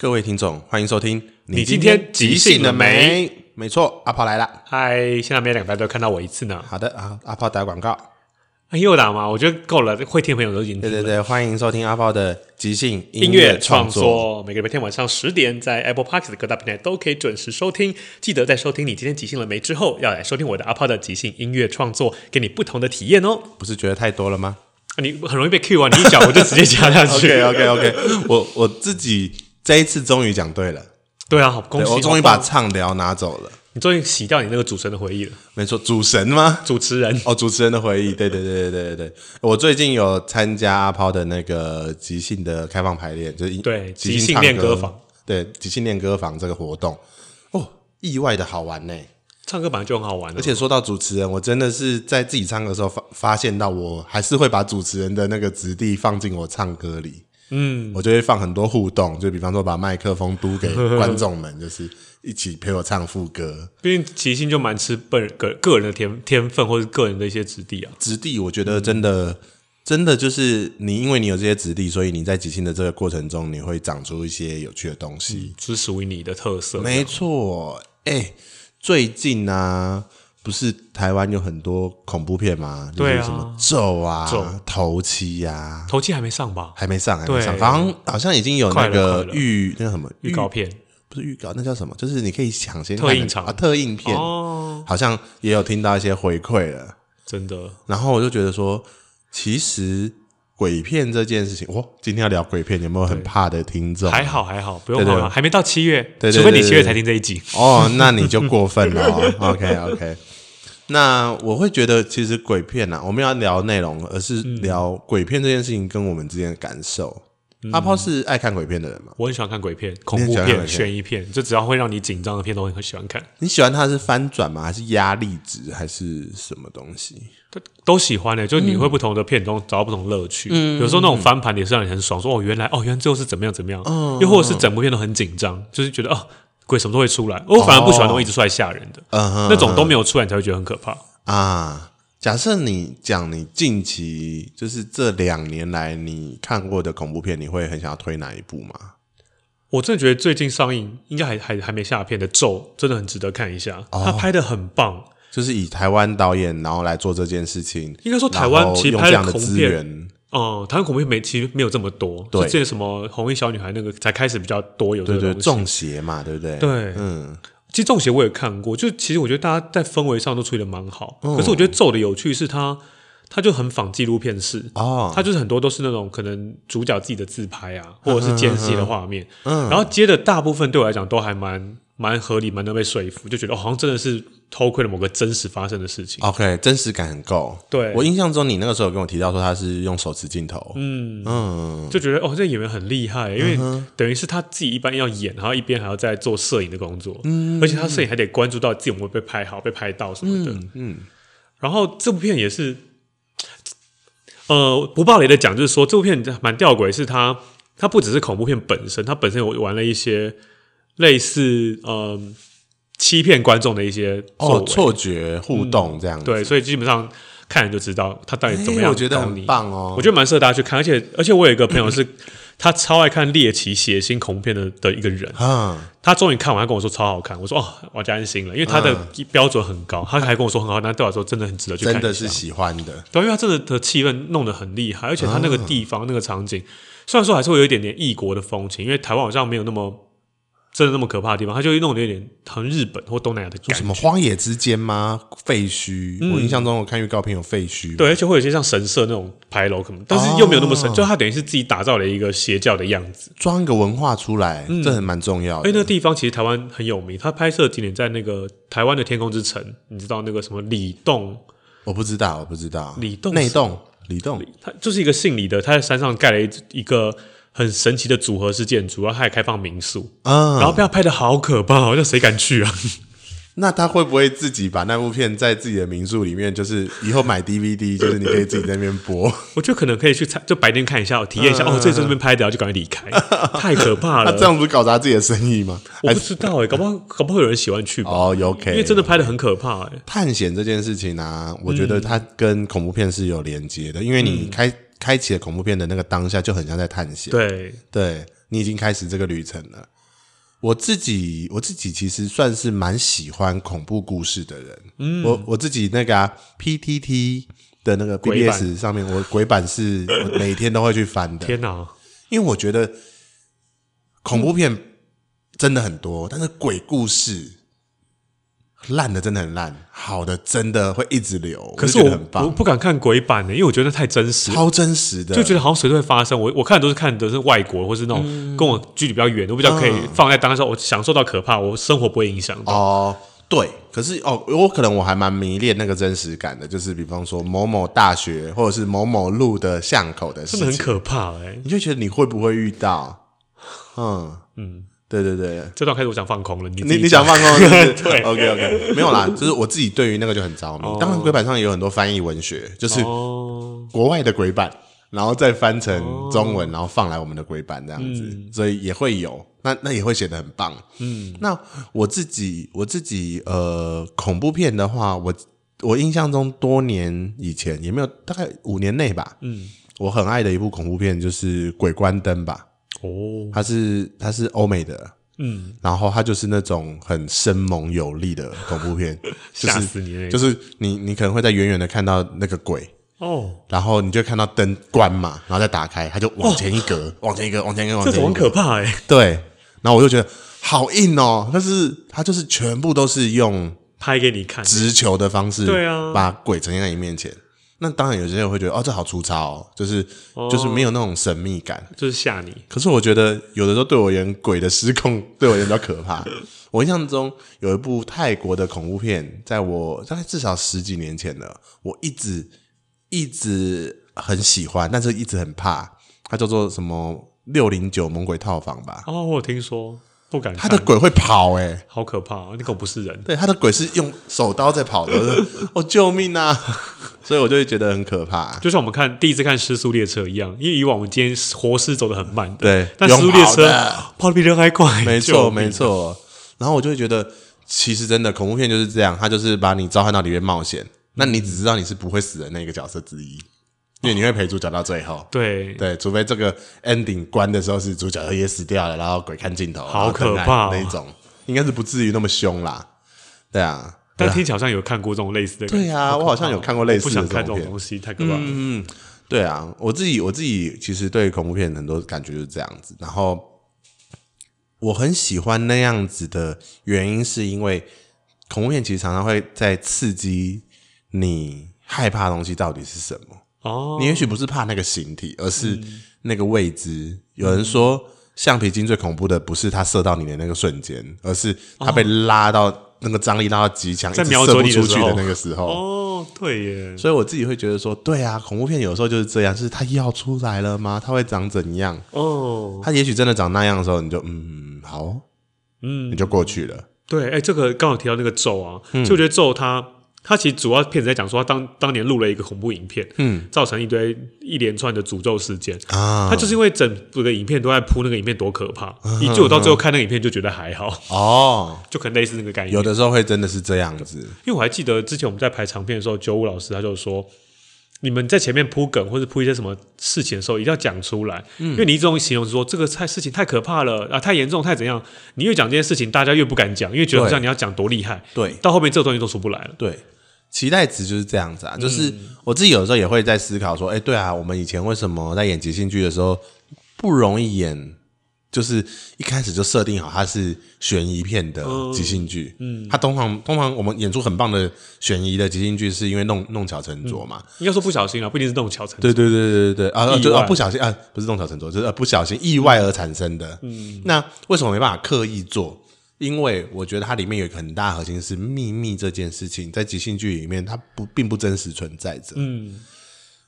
各位听众，欢迎收听。你今天即兴了没？没错，阿炮来了。嗨，现在每两个礼拜都看到我一次呢。好的啊，阿炮打广告。又打吗？我觉得够了，会听的朋友都已经对对对，欢迎收听阿炮的即兴音乐创作。每个礼拜天晚上十点，在 Apple Podcast 各大平台都可以准时收听。记得在收听你今天即兴了没之后，要来收听我的阿炮的即兴音乐创作，给你不同的体验哦。不是觉得太多了吗？你很容易被 Q 啊！你一讲我就直接加下去。OK OK OK，我我自己。这一次终于讲对了，对啊，好恭喜！我终于把畅聊拿走了，你终于洗掉你那个主持人的回忆了。没错，主神吗？主持人哦，主持人的回忆，对对对对对对。我最近有参加阿抛的那个即兴的开放排练，就是对即兴练歌房，对即兴练歌房这个活动，哦，意外的好玩呢。唱歌本来就很好玩，而且说到主持人，我真的是在自己唱歌的时候发发现到，我还是会把主持人的那个质地放进我唱歌里。嗯，我就会放很多互动，就比方说把麦克风嘟给观众们，就是一起陪我唱副歌。毕竟即兴就蛮吃本个个人的天天分，或是个人的一些质地啊。质地，我觉得真的、嗯、真的就是你，因为你有这些质地，所以你在即兴的这个过程中，你会长出一些有趣的东西，嗯、是属于你的特色。没错，哎、欸，最近呢、啊。不是台湾有很多恐怖片吗？就是，什么咒啊、头七呀，头七还没上吧？还没上，还没上。好像好像已经有那个预那个什么预告片，不是预告，那叫什么？就是你可以抢先特映场啊，特映片哦。好像也有听到一些回馈了，真的。然后我就觉得说，其实鬼片这件事情，哇，今天要聊鬼片，有没有很怕的听众？还好还好，不用怕，还没到七月，除非你七月才听这一集哦，那你就过分了。OK OK。那我会觉得，其实鬼片啊，我们要聊内容，而是聊鬼片这件事情跟我们之间的感受。嗯、阿炮是爱看鬼片的人吗？我很喜欢看鬼片，恐怖片、悬疑片，就只要会让你紧张的片，都会很喜欢看。你喜欢它是翻转吗？还是压力值？还是什么东西？都都喜欢的、欸，就你会不同的片中找到不同乐趣。嗯，有时候那种翻盘也是让你很爽，说哦，原来哦，原来最后是怎么样怎么样。嗯，又或者是整部片都很紧张，就是觉得哦。鬼什么都会出来，我反而不喜欢那种一直出来吓人的，那种都没有出来，你才会觉得很可怕啊。假设你讲你近期就是这两年来你看过的恐怖片，你会很想要推哪一部吗？我真的觉得最近上映应该还还还没下片的《咒》真的很值得看一下，他拍的很棒，就是以台湾导演然后来做这件事情。应该说台湾其实拍的恐怖片。哦、嗯，台湾恐怖片没其实没有这么多，对，这些什么红衣小女孩那个才开始比较多有这个东西，对对，中邪嘛，对不对？对，嗯，其实中邪我也看过，就其实我觉得大家在氛围上都处理的蛮好，嗯，可是我觉得咒的有趣是它，它就很仿纪录片式哦，它就是很多都是那种可能主角自己的自拍啊，或者是间隙的画面，嗯，然后接的大部分对我来讲都还蛮蛮合理，蛮能被说服，就觉得哦，好像真的是。偷窥了某个真实发生的事情。OK，真实感很够。对，我印象中，你那个时候有跟我提到说他是用手持镜头。嗯嗯，就觉得哦，这演员很厉害，因为等于是他自己一般要演，然后一边还要在做摄影的工作。嗯，而且他摄影还得关注到自己有没有被拍好、被拍到什么的。嗯，嗯，然后这部片也是，呃，不暴雷的讲，就是说这部片蛮吊诡，是它它不只是恐怖片本身，它本身有玩了一些类似嗯。呃欺骗观众的一些哦错觉互动这样子、嗯，对，所以基本上看人就知道他到底怎么样、欸。我觉得很棒哦，我觉得蛮适合大家去看，而且而且我有一个朋友是，他超爱看猎奇血腥恐怖片的的一个人，嗯，他终于看完，他跟我说超好看，我说哦，我就安心了，因为他的标准很高，他还跟我说很好，那对我来说真的很值得去看，真的是喜欢的，对，因为他真的的气氛弄得很厉害，而且他那个地方、嗯、那个场景，虽然说还是会有一点点异国的风情，因为台湾好像没有那么。真的那么可怕的地方，它就会弄得有点很日本或东南亚的感觉。什么荒野之间吗？废墟、嗯？我印象中我看预告片有废墟。对，而且会有些像神社那种牌楼，可能，但是又没有那么神，哦、就它等于是自己打造了一个邪教的样子，装一个文化出来，嗯、这很蛮重要的。因为那个地方其实台湾很有名，它拍摄景点在那个台湾的天空之城，你知道那个什么李洞？我不知道，我不知道。李洞内洞，李洞，它就是一个姓李的，他在山上盖了一一个。很神奇的组合式建筑，然后他还开放民宿，嗯，然后被他拍的好可怕，好像谁敢去啊？那他会不会自己把那部片在自己的民宿里面，就是以后买 DVD，就是你可以自己在那边播？我觉得可能可以去就白天看一下，体验一下。嗯、哦，这这边拍的，然后就赶快离开，太可怕了。他这样不是搞砸自己的生意吗？我不知道哎、欸，搞不好搞不好有人喜欢去吧？哦，OK，因为真的拍的很可怕哎、欸。探险这件事情呢、啊，我觉得它跟恐怖片是有连接的，因为你开。嗯开启了恐怖片的那个当下，就很像在探险。对对，你已经开始这个旅程了。我自己我自己其实算是蛮喜欢恐怖故事的人。嗯，我我自己那个啊，PTT 的那个 BBS 上面，我鬼版是 每天都会去翻的。天哪！因为我觉得恐怖片真的很多，但是鬼故事。烂的真的很烂，好的真的会一直流。可是我我不敢看鬼版的，因为我觉得太真实，超真实的，就觉得好像随时会发生。我我看的都是看的是外国，或是那种跟我距离比较远，我比较可以放在当下，我享受到可怕，我生活不会影响到。哦，对，可是哦，我可能我还蛮迷恋那个真实感的，就是比方说某某大学或者是某某路的巷口的事情，真的很可怕哎、欸，你就觉得你会不会遇到？嗯嗯。对对对，这段开始我想放空了。你你你想放空是不是？对，OK OK，没有啦，就是我自己对于那个就很着迷。当然，鬼板上也有很多翻译文学，就是国外的鬼版，然后再翻成中文，然后放来我们的鬼版这样子，所以也会有。那那也会写得很棒。嗯，那我自己我自己呃，恐怖片的话，我我印象中多年以前也没有，大概五年内吧。嗯，我很爱的一部恐怖片就是《鬼关灯》吧。哦，它是它是欧美的，嗯，然后它就是那种很生猛有力的恐怖片，吓死你！就是你你可能会在远远的看到那个鬼哦，然后你就看到灯关嘛，然后再打开，它就往前一格，往前一格，往前一格，往前一格，这很可怕哎。对，然后我就觉得好硬哦，但是它就是全部都是用拍给你看。直球的方式，对啊，把鬼呈现在你面前。那当然，有些人会觉得哦，这好粗糙哦，就是、哦、就是没有那种神秘感，就是吓你。可是我觉得有的时候对我而言，鬼的失控对我而言比较可怕。我印象中有一部泰国的恐怖片，在我大概至少十几年前了，我一直一直很喜欢，但是一直很怕。它叫做什么六零九猛鬼套房吧？哦，我有听说。不敢，他的鬼会跑哎、欸，好可怕啊！那个不是人，对，他的鬼是用手刀在跑的，哦，救命啊！所以我就会觉得很可怕，就像我们看第一次看《失速列车》一样，因为以往我们今天活尸走的很慢，对，但《失速列车》跑的比人还快，没错没错。然后我就会觉得，其实真的恐怖片就是这样，他就是把你召唤到里面冒险，那你只知道你是不会死的那个角色之一。因为你会陪主角到最后，哦、对对，除非这个 ending 关的时候是主角也死掉了，然后鬼看镜头，好可怕、哦、那一种，应该是不至于那么凶啦。对啊，但听起来好像有看过这种类似的。对啊，我好像有看过类似的。不想看这种东西，太可怕了。嗯，对啊，我自己我自己其实对恐怖片很多感觉就是这样子。然后我很喜欢那样子的原因，是因为恐怖片其实常常会在刺激你害怕的东西到底是什么。哦，你也许不是怕那个形体，而是那个未知。嗯、有人说，橡皮筋最恐怖的不是它射到你的那个瞬间，而是它被拉到那个张力拉到极强，在瞄准你出去的那个时候。哦，对耶。所以我自己会觉得说，对啊，恐怖片有时候就是这样，就是它要出来了吗？它会长怎样？哦，它也许真的长那样的时候，你就嗯好，嗯，你就过去了。对，哎、欸，这个刚好提到那个咒啊，就、嗯、我觉得咒它。他其实主要片子在讲说，他当当年录了一个恐怖影片，嗯，造成一堆一连串的诅咒事件啊。他就是因为整部的影片都在铺那个影片多可怕，以至于我到最后看那个影片就觉得还好哦，就可能类似那个概念。有的时候会真的是这样子，因为我还记得之前我们在排长片的时候，九五老师他就说。你们在前面铺梗或者铺一些什么事情的时候，一定要讲出来，嗯、因为你一种形容说这个太事情太可怕了啊，太严重太怎样，你越讲这件事情，大家越不敢讲，因为觉得好像你要讲多厉害，对，到后面这个东西都出不来了。对，期待值就是这样子啊，就是我自己有时候也会在思考说，哎、欸，对啊，我们以前为什么在演即兴剧的时候不容易演？就是一开始就设定好它是悬疑片的即兴剧，嗯，它通常通常我们演出很棒的悬疑的即兴剧，是因为弄弄巧成拙嘛？应该说不小心啊，不一定是弄巧成拙。对对对对对啊，就啊不小心啊，不是弄巧成拙，就是不小心意外而产生的。嗯，那为什么没办法刻意做？因为我觉得它里面有一个很大核心是秘密这件事情，在即兴剧里面它不并不真实存在着。嗯，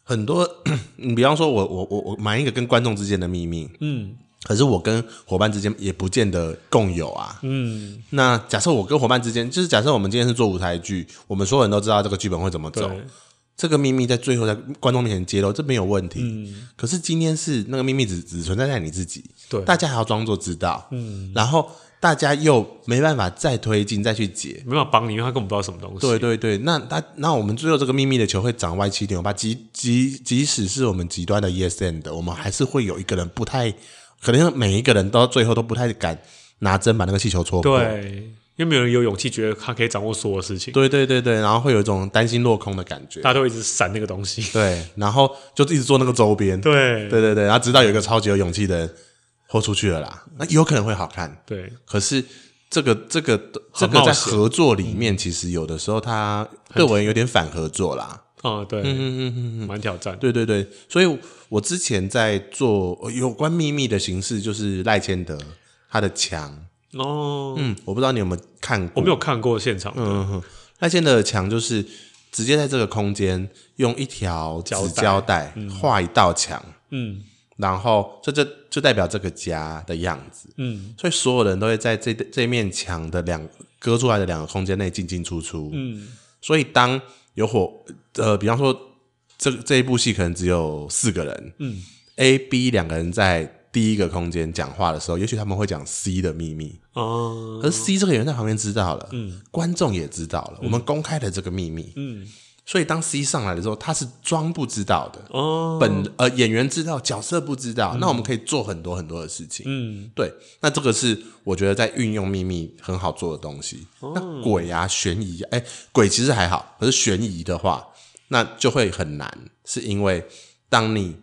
很多你 比方说我我我我瞒一个跟观众之间的秘密，嗯。可是我跟伙伴之间也不见得共有啊。嗯，那假设我跟伙伴之间，就是假设我们今天是做舞台剧，我们所有人都知道这个剧本会怎么走，这个秘密在最后在观众面前揭露，这没有问题。嗯，可是今天是那个秘密只只存在在你自己，对，大家还要装作知道。嗯，然后大家又没办法再推进再去解，没办法帮你，因为他根本不知道什么东西。对对对，那他那我们最后这个秘密的球会长歪七扭八，即即即使是我们极端的 yes and，我们还是会有一个人不太。可能每一个人到最后都不太敢拿针把那个气球戳破。对。因为没有人有勇气觉得他可以掌握所有事情。对对对对，然后会有一种担心落空的感觉，大家都一直闪那个东西。对，然后就一直做那个周边。对对对对，然后直到有一个超级有勇气的人豁出去了啦，那有可能会好看。对，可是这个这个这个在合作里面，其实有的时候他对我有点反合作啦。啊，对，嗯嗯嗯嗯，蛮挑战。对对对，所以我之前在做有关秘密的形式，就是赖千德他的墙。哦，嗯，我不知道你有没有看过，我没有看过现场。嗯哼，赖谦德的墙就是直接在这个空间用一条纸胶带画一道墙，嗯，然后这就就代表这个家的样子，嗯，所以所有人都会在这这面墙的两割出来的两个空间内进进出出，嗯，所以当有火，呃，比方说这这一部戏可能只有四个人，嗯，A、B 两个人在。第一个空间讲话的时候，也许他们会讲 C 的秘密哦，而 C 这个人在旁边知道了，嗯，观众也知道了，嗯、我们公开了这个秘密，嗯，所以当 C 上来的时候，他是装不知道的。哦，本呃演员知道，角色不知道，嗯、那我们可以做很多很多的事情，嗯，对，那这个是我觉得在运用秘密很好做的东西。哦、那鬼啊悬疑，哎、欸，鬼其实还好，可是悬疑的话，那就会很难，是因为当你。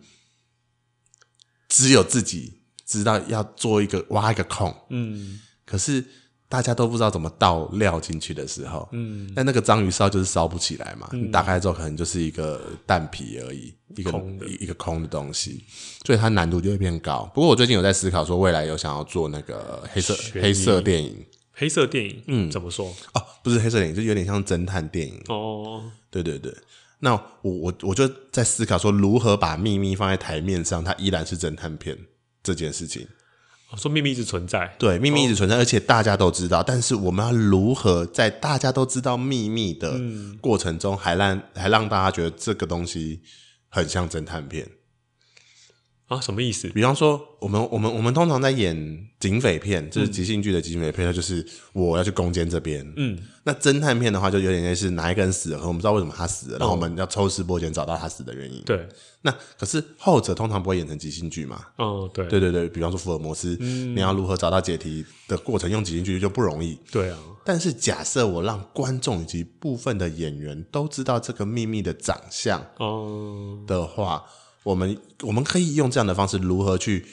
只有自己知道要做一个挖一个空，嗯，可是大家都不知道怎么倒料进去的时候，嗯，但那个章鱼烧就是烧不起来嘛，嗯、你打开之后可能就是一个蛋皮而已，一个空一个空的东西，所以它难度就会变高。不过我最近有在思考说，未来有想要做那个黑色黑色电影，黑色电影，嗯，怎么说？哦，不是黑色电影，就有点像侦探电影。哦，对对对。那我我我就在思考说，如何把秘密放在台面上，它依然是侦探片这件事情。说秘密一直存在，对，秘密一直存在，而且大家都知道。但是我们要如何在大家都知道秘密的过程中，还让还让大家觉得这个东西很像侦探片？啊，什么意思？比方说，我们我们我们通常在演警匪片，就是即兴剧的警匪片，那、嗯、就是我要去攻坚这边。嗯，那侦探片的话，就有点类似哪一个人死了，可我们知道为什么他死了，哦、然后我们要抽丝剥茧找到他死的原因。对，那可是后者通常不会演成即兴剧嘛？哦，对，对对对，比方说福尔摩斯，嗯、你要如何找到解题的过程，用即兴剧就不容易。对啊，但是假设我让观众以及部分的演员都知道这个秘密的长相哦的话。嗯我们我们可以用这样的方式，如何去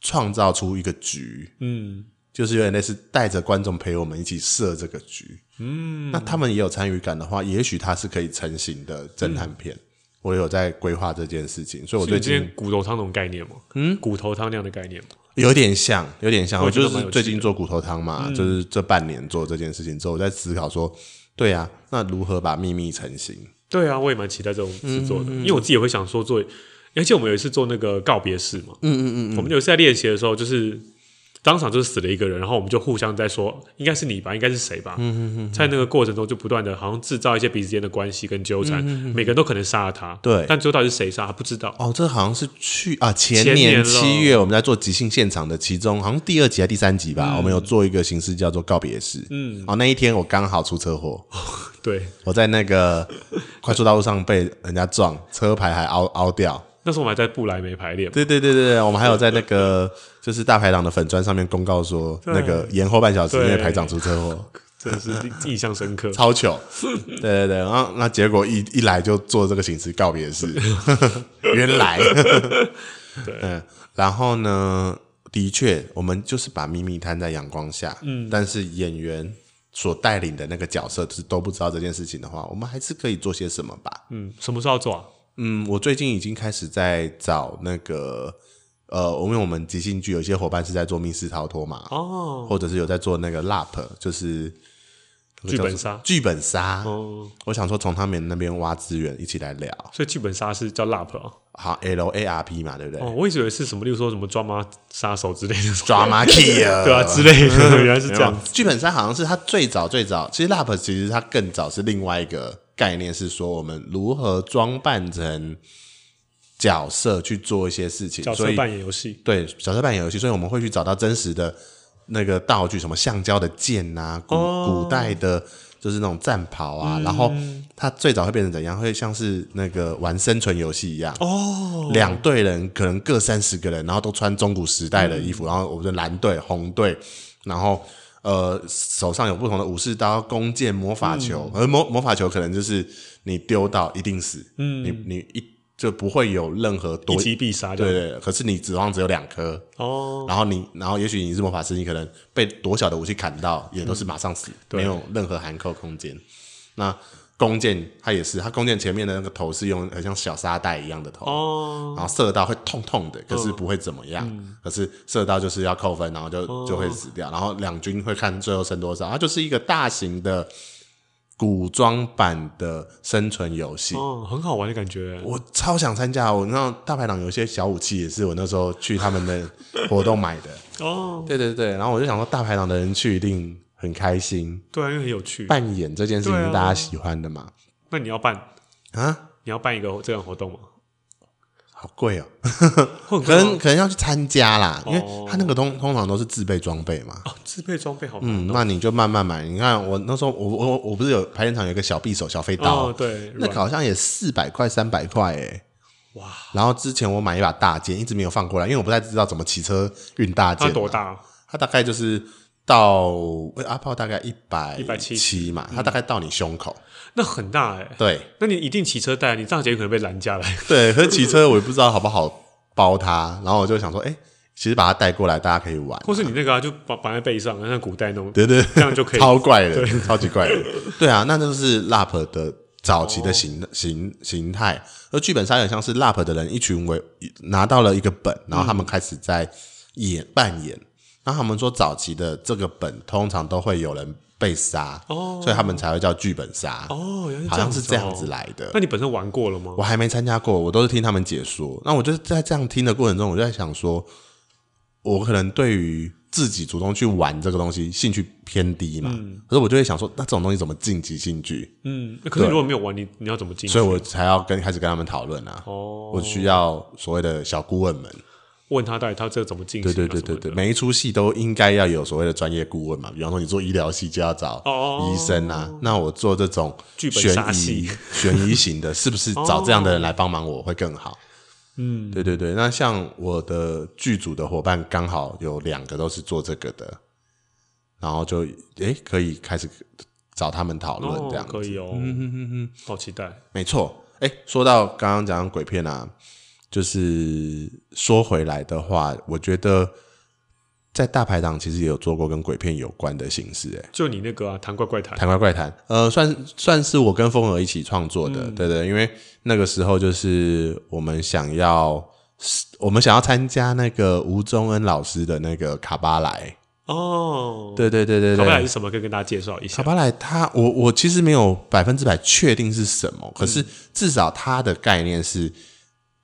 创造出一个局？嗯，就是有点类似带着观众陪我们一起设这个局。嗯，那他们也有参与感的话，也许它是可以成型的侦探片。嗯、我有在规划这件事情，所以我最近骨头汤那种概念嘛，嗯，骨头汤那样的概念有点像，有点像。我就是最近做骨头汤嘛，嗯、就是这半年做这件事情之后，我在思考说，对啊，那如何把秘密成型？对啊，我也蛮期待这种制作的，嗯嗯嗯，因为我自己也会想说做。而且我们有一次做那个告别式嘛，嗯嗯嗯，我们有一次在练习的时候，就是当场就是死了一个人，然后我们就互相在说，应该是你吧，应该是谁吧，嗯嗯嗯，在那个过程中就不断的，好像制造一些彼此间的关系跟纠缠，每个人都可能杀了他，对，但最后到底是谁杀，他不知道。哦，这好像是去啊前年七月我们在做即兴现场的其中，好像第二集还是第三集吧，我们有做一个形式叫做告别式，嗯，哦，那一天我刚好出车祸，对，我在那个快速道路上被人家撞，车牌还凹凹掉。那时候我们还在布莱梅排练，对对对对，我们还有在那个就是大排档的粉砖上面公告说，那个延后半小时，因为排长出车祸，真的是印象深刻，超糗。对对对，然后那结果一一来就做这个形式告别式，原来，对，嗯，然后呢，的确，我们就是把秘密摊在阳光下，嗯，但是演员所带领的那个角色是都不知道这件事情的话，我们还是可以做些什么吧？嗯，什么时候做啊？嗯，我最近已经开始在找那个，呃，因为我们即兴剧有些伙伴是在做密室逃脱嘛，哦，或者是有在做那个 LARP，就是剧本杀，剧本杀。哦，我想说从他们那边挖资源，一起来聊。所以剧本杀是叫 LARP 哦，好，L A R P 嘛，对不对？哦，我一直以为是什么，例如说什么抓马杀手之类的，Drama Killer，对啊，之类的，原来是这样。剧本杀好像是他最早最早，其实 LARP 其实它更早是另外一个。概念是说，我们如何装扮成角色去做一些事情，角色扮演游戏。对，角色扮演游戏，所以我们会去找到真实的那个道具，什么橡胶的剑、啊，古、哦、古代的就是那种战袍啊，嗯、然后它最早会变成怎样？会像是那个玩生存游戏一样哦，两队人可能各三十个人，然后都穿中古时代的衣服，嗯、然后我们的蓝队、红队，然后呃手上有不同的武士刀、弓箭、魔法球，嗯、而魔魔法球可能就是你丢到一定死，嗯，你你一。就不会有任何多一击必杀，对，对对。可是你指望只有两颗哦，然后你，然后也许你是魔法师，你可能被多小的武器砍到，也都是马上死，嗯、没有任何含扣空间。那弓箭它也是，它弓箭前面的那个头是用很像小沙袋一样的头哦，然后射到会痛痛的，可是不会怎么样。嗯、可是射到就是要扣分，然后就就会死掉。然后两军会看最后剩多少，它就是一个大型的。古装版的生存游戏哦，很好玩的感觉。我超想参加。我那大排档有些小武器也是我那时候去他们的活动买的哦。对对对，然后我就想说，大排档的人去一定很开心。对啊，因为很有趣。扮演这件事情是大家喜欢的嘛？那你要办啊？你要办一个这样活动吗？好贵哦、喔，可能可能要去参加啦，因为他那个通通常都是自备装备嘛。哦，自备装备好。嗯，那你就慢慢买。你看我那时候，我我我不是有排练场有一个小匕首、小飞刀，哦、对，那个好像也四百块、三百块哎。哇！然后之前我买一把大剑，一直没有放过来，因为我不太知道怎么骑车运大剑。它多大？它大概就是到阿炮大概一百一百七嘛，它大概到你胸口。那很大哎、欸，对，那你一定骑车带，你这样子可能被拦下来。对，可是骑车我也不知道好不好包它，然后我就想说，哎、欸，其实把它带过来，大家可以玩、啊。或是你那个啊，就绑绑在背上，像古代那种，对，对对，这样就可以。超怪的，超级怪的。对啊，那就是 LARP 的早期的形、哦、形形态，而剧本杀有点像是 LARP 的人一群为拿到了一个本，然后他们开始在演、嗯、扮演。那他们说早期的这个本通常都会有人。被杀哦，所以他们才会叫剧本杀哦，好像是这样子来的。那你本身玩过了吗？我还没参加过，我都是听他们解说。那我就在这样听的过程中，我就在想说，我可能对于自己主动去玩这个东西兴趣偏低嘛。嗯、可是我就会想说，那这种东西怎么晋级兴趣？嗯，可是如果没有玩，你你要怎么进？所以我才要跟开始跟他们讨论啊。哦，我需要所谓的小顾问们。问他到底他这个怎么进行？对对对对对，每一出戏都应该要有所谓的专业顾问嘛。比方说，你做医疗戏就要找医生啊。哦、那我做这种悬疑悬疑型的，是不是 找这样的人来帮忙我会更好？嗯，对对对。那像我的剧组的伙伴刚好有两个都是做这个的，然后就诶、欸、可以开始找他们讨论这样、哦、可以哦，嗯哼哼哼，好期待。没错，哎、欸，说到刚刚讲鬼片啊。就是说回来的话，我觉得在大排档其实也有做过跟鬼片有关的形式，哎，就你那个啊，谈怪怪谈，谈怪怪谈，呃，算算是我跟风儿一起创作的，嗯、对，对对，因为那个时候就是我们想要，我们想要参加那个吴宗恩老师的那个卡巴莱哦，对对对对对，卡巴莱是什么？可以跟大家介绍一下。卡巴莱，他我我其实没有百分之百确定是什么，可是至少它的概念是。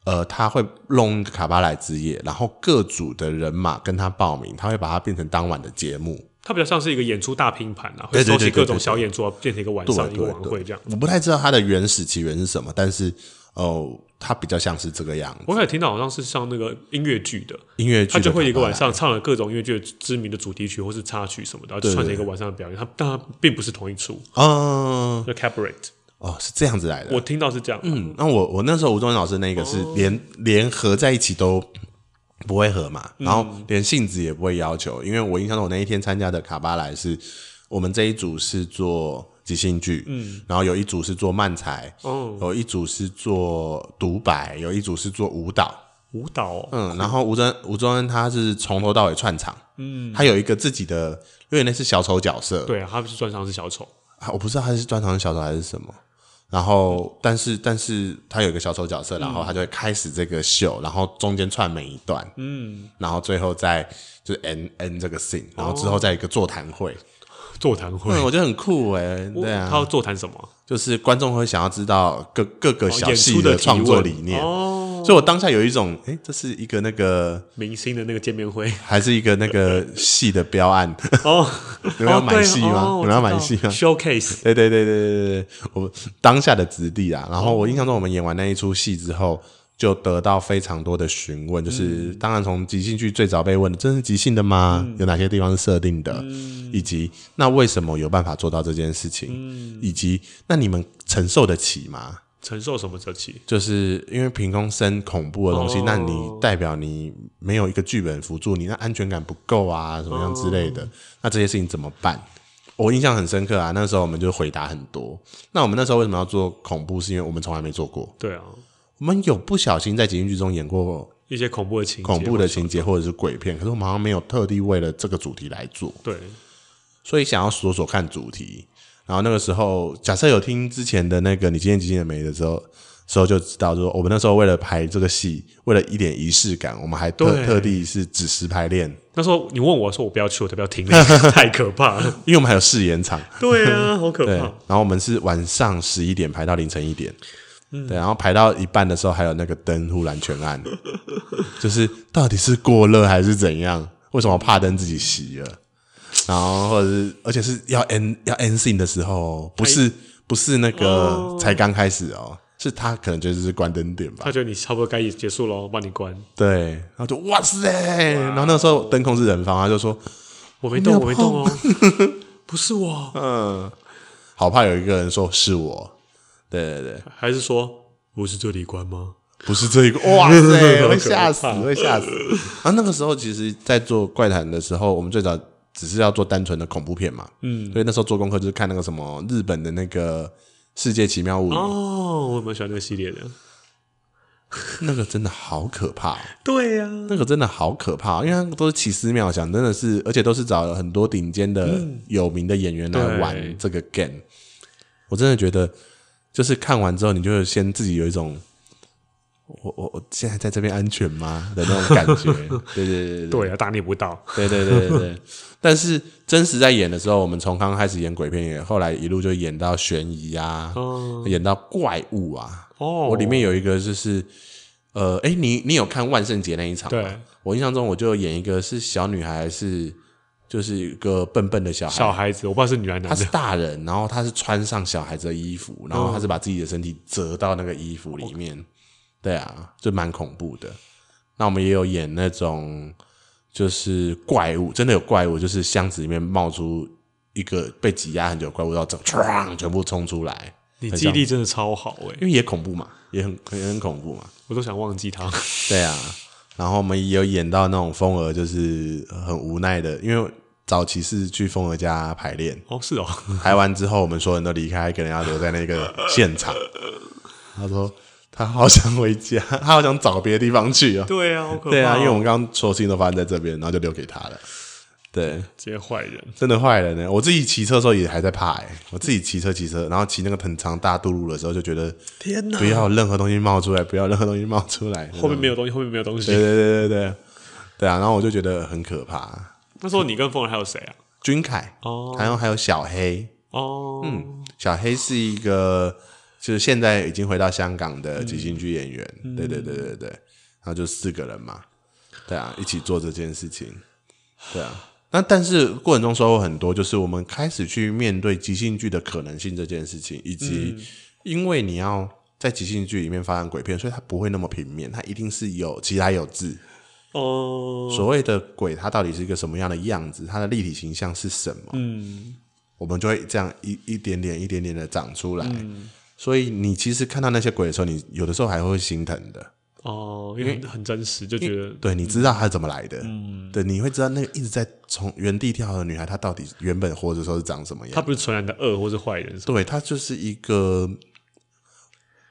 呃，他会弄卡巴莱之夜，然后各组的人马跟他报名，他会把它变成当晚的节目。它比较像是一个演出大拼盘啊，会收集各种小演出，变成一个晚上一个晚会这样。我不太知道它的原始起源是什么，但是哦、呃，它比较像是这个样子。我还听到好像是像那个音乐剧的音乐剧，它就会一个晚上唱了各种音乐剧知名的主题曲或是插曲什么的，然后就串成一个晚上的表演。它但它并不是同一出啊，叫 Cabaret。哦，是这样子来的。我听到是这样。嗯，那我我那时候吴宗恩老师那个是连、哦、连合在一起都不会合嘛，然后连性质也不会要求。因为我印象中我那一天参加的卡巴莱是我们这一组是做即兴剧，嗯，然后有一组是做漫才，哦，有一组是做独白，有一组是做舞蹈，舞蹈、哦，嗯，然后吴宗吴宗恩他是从头到尾串场，嗯，他有一个自己的，因为那是小丑角色，对啊，他不是专长是小丑，我不知道他是专长是小丑还是什么。然后，但是，但是他有一个小丑角色，然后他就会开始这个秀，然后中间串每一段，嗯，然后最后再就是 end end 这个 scene，然后之后再一个座谈会，座谈会，嗯，我觉得很酷诶，对啊，他要座谈什么？就是观众会想要知道各各个小戏的创作理念。所以我当下有一种，哎、欸，这是一个那个明星的那个见面会，还是一个那个 戏的标案？哦，你们要买戏吗？哦、你们要买戏吗？Showcase，对对对对对对对，我当下的质地啊。然后我印象中，我们演完那一出戏之后，就得到非常多的询问，就是当然从即兴剧最早被问的，这是即兴的吗？嗯、有哪些地方是设定的？嗯、以及那为什么有办法做到这件事情？嗯、以及那你们承受得起吗？承受什么得起？就是因为凭空生恐怖的东西，哦、那你代表你没有一个剧本辅助你，那安全感不够啊，什么样之类的？哦、那这些事情怎么办？我印象很深刻啊，那时候我们就回答很多。那我们那时候为什么要做恐怖？是因为我们从来没做过。对啊。我们有不小心在即兴剧中演过一些恐怖的情恐怖的情节或者是鬼片，可是我们好像没有特地为了这个主题来做。对，所以想要说说看主题。然后那个时候，假设有听之前的那个你今天即兴的没的时候，时候就知道，就说我们那时候为了拍这个戏，为了一点仪式感，我们还特特地是子时排练。那时候你问我说我不要去，我特别要听，太可怕了，因为我们还有试演场。对啊，好可怕。然后我们是晚上十一点排到凌晨一点。嗯、对，然后排到一半的时候，还有那个灯忽然全暗，就是到底是过热还是怎样？为什么怕灯自己熄了？然后或者是，而且是要 end 要 end scene 的时候，不是不是那个才刚开始哦，哦是他可能就是关灯点吧？他觉得你差不多该结束了，帮你关。对，然后就哇塞！然后那个时候灯控是人方，他就说：“我没动，我没动哦，不是我。”嗯，好怕有一个人说是我。对对对，还是说不是这里关吗？不是这一个，哇塞，会吓死，会吓死。啊，那个时候其实，在做怪谈的时候，我们最早只是要做单纯的恐怖片嘛，嗯，所以那时候做功课就是看那个什么日本的那个《世界奇妙物语》哦，我蛮喜欢那个系列的，那个真的好可怕，对呀，那个真的好可怕，因为都是奇思妙想，真的是，而且都是找了很多顶尖的有名的演员来玩这个 game，我真的觉得。就是看完之后，你就会先自己有一种，我我我现在在这边安全吗的那种感觉？对对对对，对啊，大逆不道。对对对对对。但是真实在演的时候，我们从刚开始演鬼片，也后来一路就演到悬疑啊，嗯、演到怪物啊。哦，我里面有一个就是，呃，哎、欸，你你有看万圣节那一场吗？对，我印象中我就演一个是小女孩是。就是一个笨笨的小孩，小孩子，我不知道是女孩男的。他是大人，然后他是穿上小孩子的衣服，然后他是把自己的身体折到那个衣服里面。嗯、对啊，就蛮恐怖的。那我们也有演那种，就是怪物，真的有怪物，就是箱子里面冒出一个被挤压很久的怪物，然后整唰全部冲出来。你记忆力真的超好诶、欸，因为也恐怖嘛，也很也很恐怖嘛，我都想忘记他。对啊。然后我们也有演到那种风儿，就是很无奈的，因为早期是去风儿家排练哦，是哦，排完之后我们所有人都离开，可能要留在那个现场。他说他好想回家，他好想找别的地方去啊。对啊，好可怕哦。对啊，因为我们刚刚所有事情都发生在这边，然后就留给他了。对，这些坏人真的坏人呢。我自己骑车的时候也还在怕哎，我自己骑车骑车，然后骑那个很长大渡路的时候，就觉得天哪，不要任何东西冒出来，不要任何东西冒出来。后面没有东西，后面没有东西。对对对对对，对啊，然后我就觉得很可怕。那时候你跟凤儿还有谁啊？君凯哦，还有还有小黑哦，嗯，小黑是一个就是现在已经回到香港的即兴剧演员。对对对对对，然后就四个人嘛，对啊，一起做这件事情，对啊。那但是过程中收获很多，就是我们开始去面对即兴剧的可能性这件事情，以及因为你要在即兴剧里面发展鬼片，所以它不会那么平面，它一定是有其来有自。哦，所谓的鬼，它到底是一个什么样的样子？它的立体形象是什么？嗯，我们就会这样一一点点、一点点的长出来。嗯，所以你其实看到那些鬼的时候，你有的时候还会心疼的。哦，因为很真实，就觉得对，你知道他是怎么来的，嗯，对，你会知道那个一直在从原地跳的女孩，她到底原本活着时候是长什么样？她不是纯然的恶或是坏人，对，她就是一个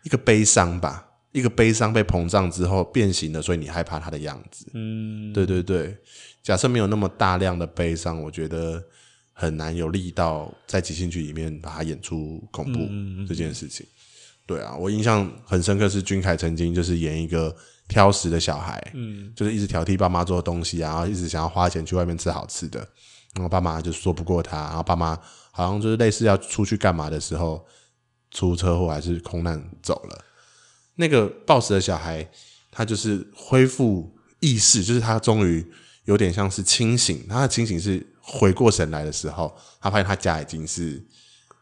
一个悲伤吧，一个悲伤被膨胀之后变形了，所以你害怕她的样子，嗯，对对对。假设没有那么大量的悲伤，我觉得很难有力道在即兴剧里面把它演出恐怖这件事情。对啊，我印象很深刻，是君凯曾经就是演一个挑食的小孩，嗯，就是一直挑剔爸妈做的东西，然后一直想要花钱去外面吃好吃的，然后爸妈就说不过他，然后爸妈好像就是类似要出去干嘛的时候出车祸还是空难走了。那个暴食的小孩，他就是恢复意识，就是他终于有点像是清醒，他的清醒是回过神来的时候，他发现他家已经是。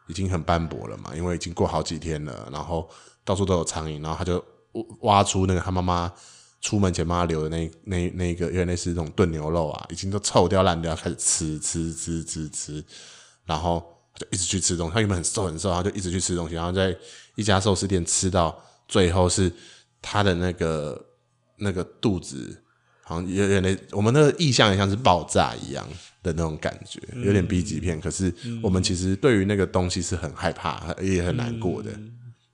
已经很斑驳了嘛，因为已经过好几天了，然后到处都有苍蝇，然后他就挖出那个他妈妈出门前帮他留的那那那个，因为那是那种炖牛肉啊，已经都臭掉烂掉，开始吃吃吃吃吃，然后就一直去吃东西。他原本很瘦很瘦，然后就一直去吃东西，然后在一家寿司店吃到最后是他的那个那个肚子。好像有点那，我们那个意象也像是爆炸一样的那种感觉，有点 B 级片。可是我们其实对于那个东西是很害怕，也很难过的。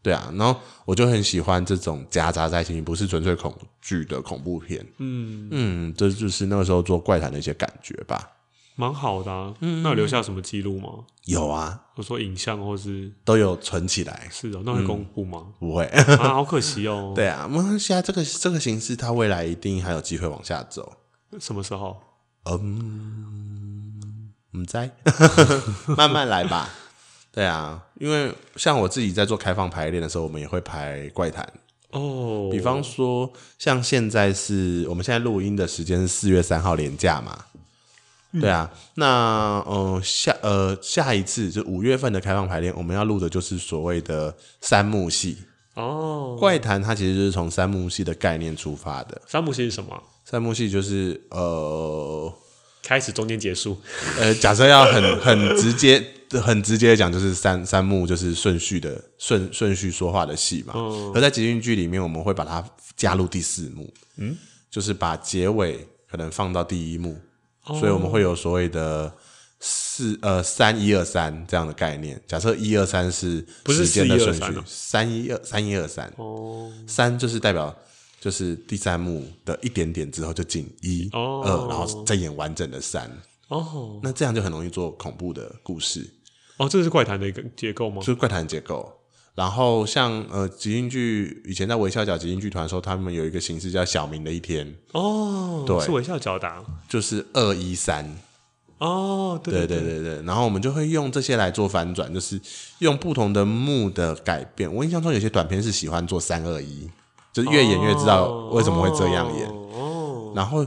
对啊，然后我就很喜欢这种夹杂在一起，不是纯粹恐惧的恐怖片。嗯嗯，这就是那个时候做怪谈的一些感觉吧。蛮好的，啊，嗯，那有留下什么记录吗？有啊，我说影像或是都有存起来。是的，那会公布吗？嗯、不会啊，好可惜哦。对啊，那现在这个这个形式，它未来一定还有机会往下走。什么时候？嗯，唔知，慢慢来吧。对啊，因为像我自己在做开放排练的时候，我们也会排怪谈哦。比方说，像现在是我们现在录音的时间是四月三号连假嘛。对啊，那呃下呃下一次就五月份的开放排练，我们要录的就是所谓的三幕戏哦。怪谈它其实就是从三幕戏的概念出发的。三幕戏是什么？三幕戏就是呃开始、中间、结束。呃，假设要很很直接、很直接的讲，就是三三幕就是顺序的顺顺序说话的戏嘛。而在即兴剧里面，我们会把它加入第四幕，嗯，就是把结尾可能放到第一幕。所以我们会有所谓的四呃三一二三这样的概念。假设一二三是时间的顺序，三一二三一二三哦，三就是代表就是第三幕的一点点之后就进一二，然后再演完整的三哦。那这样就很容易做恐怖的故事哦。这是怪谈的一个结构吗？就是怪谈结构。然后像呃即兴剧以前在微笑角即兴剧团的时候，他们有一个形式叫小明的一天哦，对，是微笑角的，就是二一三哦，对对对对，然后我们就会用这些来做反转，就是用不同的幕的改变。我印象中有些短片是喜欢做三二一，就是越演越知道为什么会这样演。哦，然后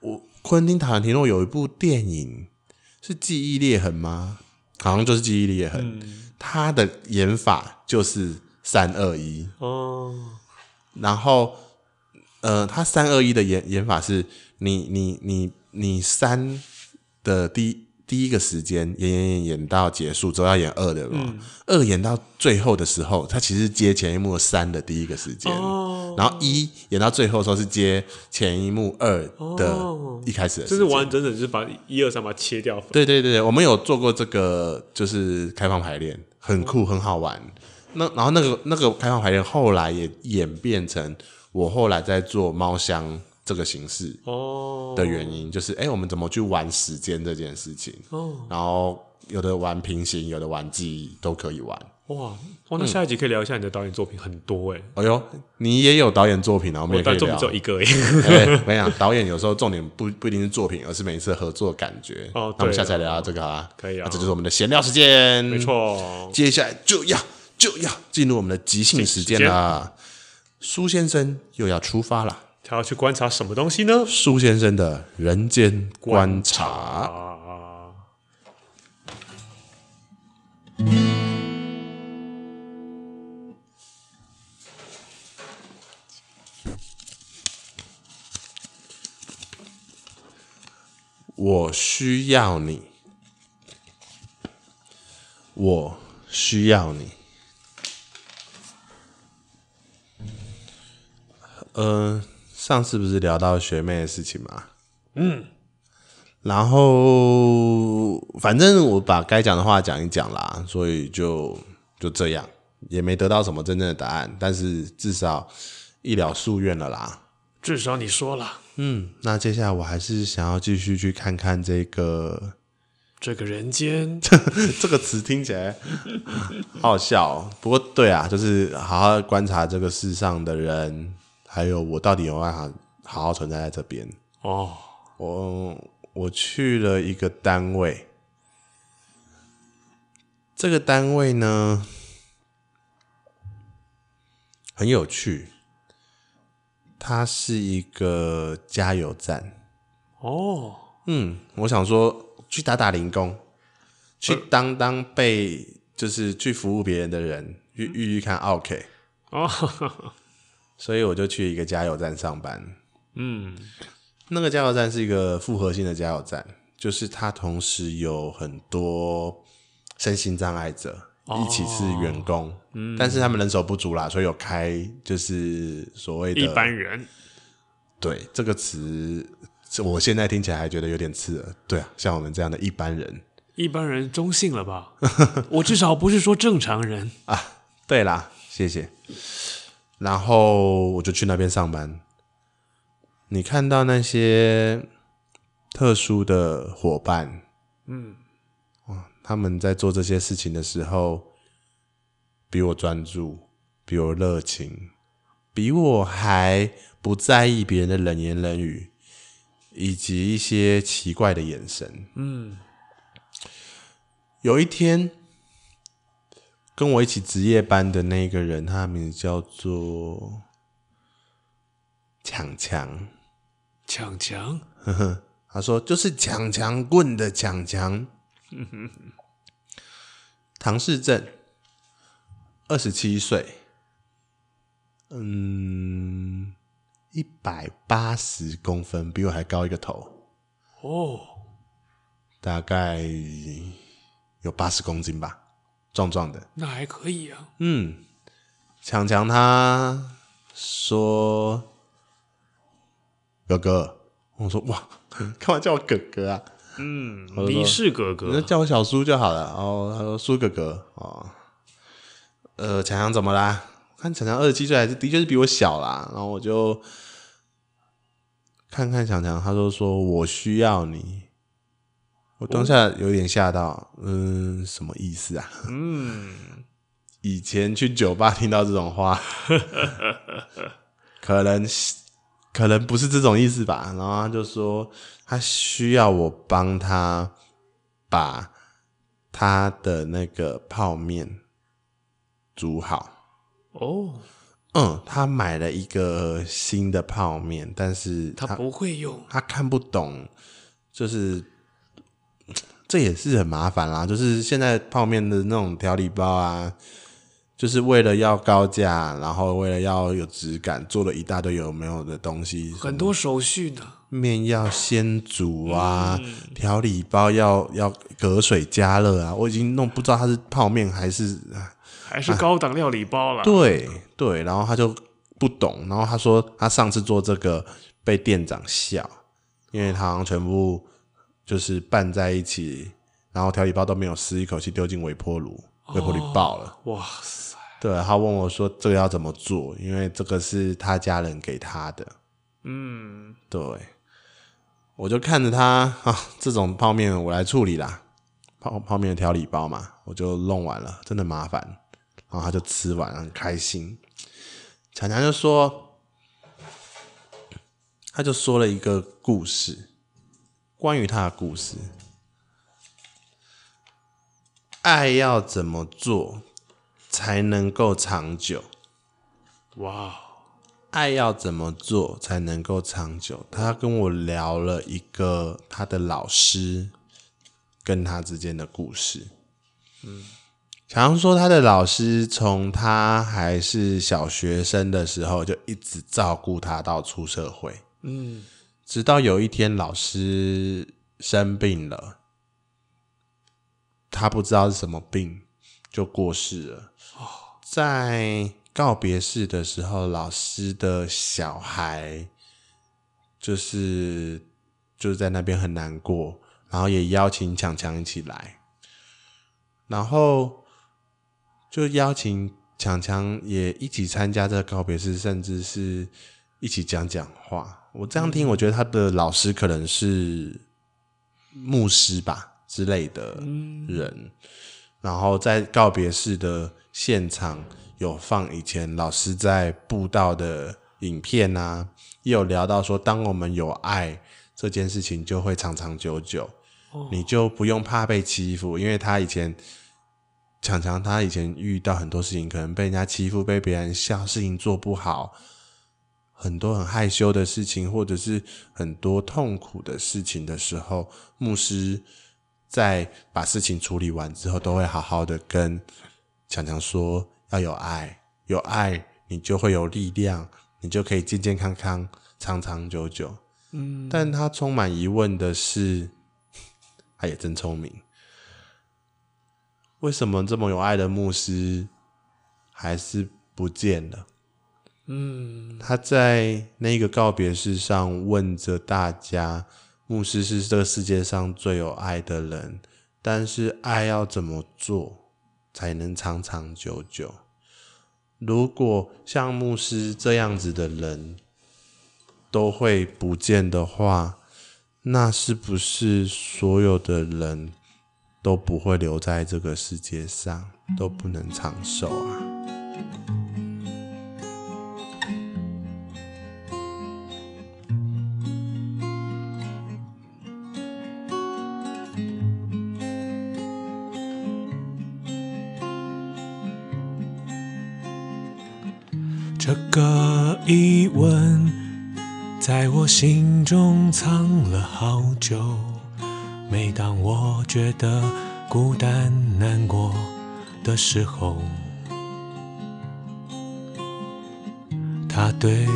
我昆汀塔伦提诺有一部电影是记忆裂痕吗？好像就是记忆裂痕。嗯他的演法就是三二一哦，然后呃，他三二一的演演法是你你你你三的第第一个时间演演演演到结束之后要演二的嘛，二演到最后的时候，他其实接前一幕三的第一个时间，然后一演到最后的时候是接前一幕二的一开始就是完完整整就是把一二三把它切掉。对对对，我们有做过这个，就是开放排练。很酷，很好玩。那然后那个那个开放排练后来也演变成我后来在做猫箱这个形式哦的原因，就是哎，我们怎么去玩时间这件事情哦。然后有的玩平行，有的玩记忆，都可以玩。哇，那下一集可以聊一下你的导演作品，很多哎。哎呦，你也有导演作品啊？我们也可以聊。只有一个 哎。我跟你讲，导演有时候重点不不一定是作品，而是每一次合作感觉。哦，那我们下次来聊聊这个啊。可以啊，这就是我们的闲聊时间。没错，接下来就要就要进入我们的即兴时间了。苏先生又要出发了，他要去观察什么东西呢？苏先生的人间观察。我需要你，我需要你。呃，上次不是聊到学妹的事情吗？嗯，然后反正我把该讲的话讲一讲啦，所以就就这样，也没得到什么真正的答案，但是至少一了夙愿了啦。至少你说了。嗯，那接下来我还是想要继续去看看这个这个人间 这个词听起来 好好笑哦。不过对啊，就是好好观察这个世上的人，还有我到底有办法好好存在在这边？哦。我我去了一个单位，这个单位呢很有趣。它是一个加油站。哦，嗯，我想说去打打零工，去当当被就是去服务别人的人，遇遇遇看 OK 哦，所以我就去一个加油站上班。嗯，那个加油站是一个复合性的加油站，就是它同时有很多身心障碍者一起是员工，哦嗯、但是他们人手不足啦，所以有开就是所谓的一般人。对这个词，我现在听起来还觉得有点刺耳。对啊，像我们这样的一般人，一般人中性了吧？我至少不是说正常人啊。对啦，谢谢。然后我就去那边上班。你看到那些特殊的伙伴，嗯，哇，他们在做这些事情的时候，比我专注，比我热情，比我还不在意别人的冷言冷语，以及一些奇怪的眼神。嗯，有一天。跟我一起值夜班的那个人，他的名字叫做强强，强强，呵呵，他说就是强强棍的强强，唐氏症，二十七岁，嗯，一百八十公分，比我还高一个头，哦，大概有八十公斤吧。壮壮的，那还可以啊。嗯，强强他说：“哥哥。”我说：“哇，干嘛叫我哥哥啊？”嗯，你是哥哥，那叫我小叔就好了。然后他说：“苏哥哥。”哦，呃，强强怎么啦？我看强强二十七岁，还是的确是比我小啦。然后我就看看强强，他就说：“我需要你。”我当下有点吓到，嗯，什么意思啊？嗯，以前去酒吧听到这种话，可能可能不是这种意思吧。然后他就说，他需要我帮他把他的那个泡面煮好。哦，嗯，他买了一个新的泡面，但是他，他不会用，他看不懂，就是。这也是很麻烦啦，就是现在泡面的那种调理包啊，就是为了要高价，然后为了要有质感，做了一大堆有没有的东西，很多手续的。面要先煮啊，嗯、调理包要要隔水加热啊，我已经弄不知道它是泡面还是还是高档料理包了。啊、对对，然后他就不懂，然后他说他上次做这个被店长笑，因为他好像全部。就是拌在一起，然后调理包都没有撕，一口气丢进微波炉，微波炉爆了。哦、哇塞！对，他问我说：“这个要怎么做？”因为这个是他家人给他的。嗯，对。我就看着他啊，这种泡面我来处理啦，泡泡面的调理包嘛，我就弄完了，真的麻烦。然后他就吃完，很开心。强强就说，他就说了一个故事。关于他的故事，爱要怎么做才能够长久？哇，爱要怎么做才能够长久？他跟我聊了一个他的老师跟他之间的故事。嗯，强强说他的老师从他还是小学生的时候就一直照顾他到出社会。嗯。直到有一天，老师生病了，他不知道是什么病，就过世了。在告别式的时候，老师的小孩就是就是在那边很难过，然后也邀请强强一起来，然后就邀请强强也一起参加这个告别式，甚至是一起讲讲话。我这样听，我觉得他的老师可能是牧师吧之类的人，然后在告别式的现场有放以前老师在布道的影片啊，也有聊到说，当我们有爱这件事情就会长长久久，你就不用怕被欺负，因为他以前强强他以前遇到很多事情，可能被人家欺负，被别人笑，事情做不好。很多很害羞的事情，或者是很多痛苦的事情的时候，牧师在把事情处理完之后，都会好好的跟强强说：要有爱，有爱，你就会有力量，你就可以健健康康、长长久久。嗯，但他充满疑问的是，他也真聪明。为什么这么有爱的牧师还是不见了？嗯，他在那个告别式上问着大家：“牧师是这个世界上最有爱的人，但是爱要怎么做才能长长久久？如果像牧师这样子的人都会不见的话，那是不是所有的人？”都不会留在这个世界上，都不能长寿啊！这个疑问在我心中藏了好久。每当我觉得孤单难过的时候，他对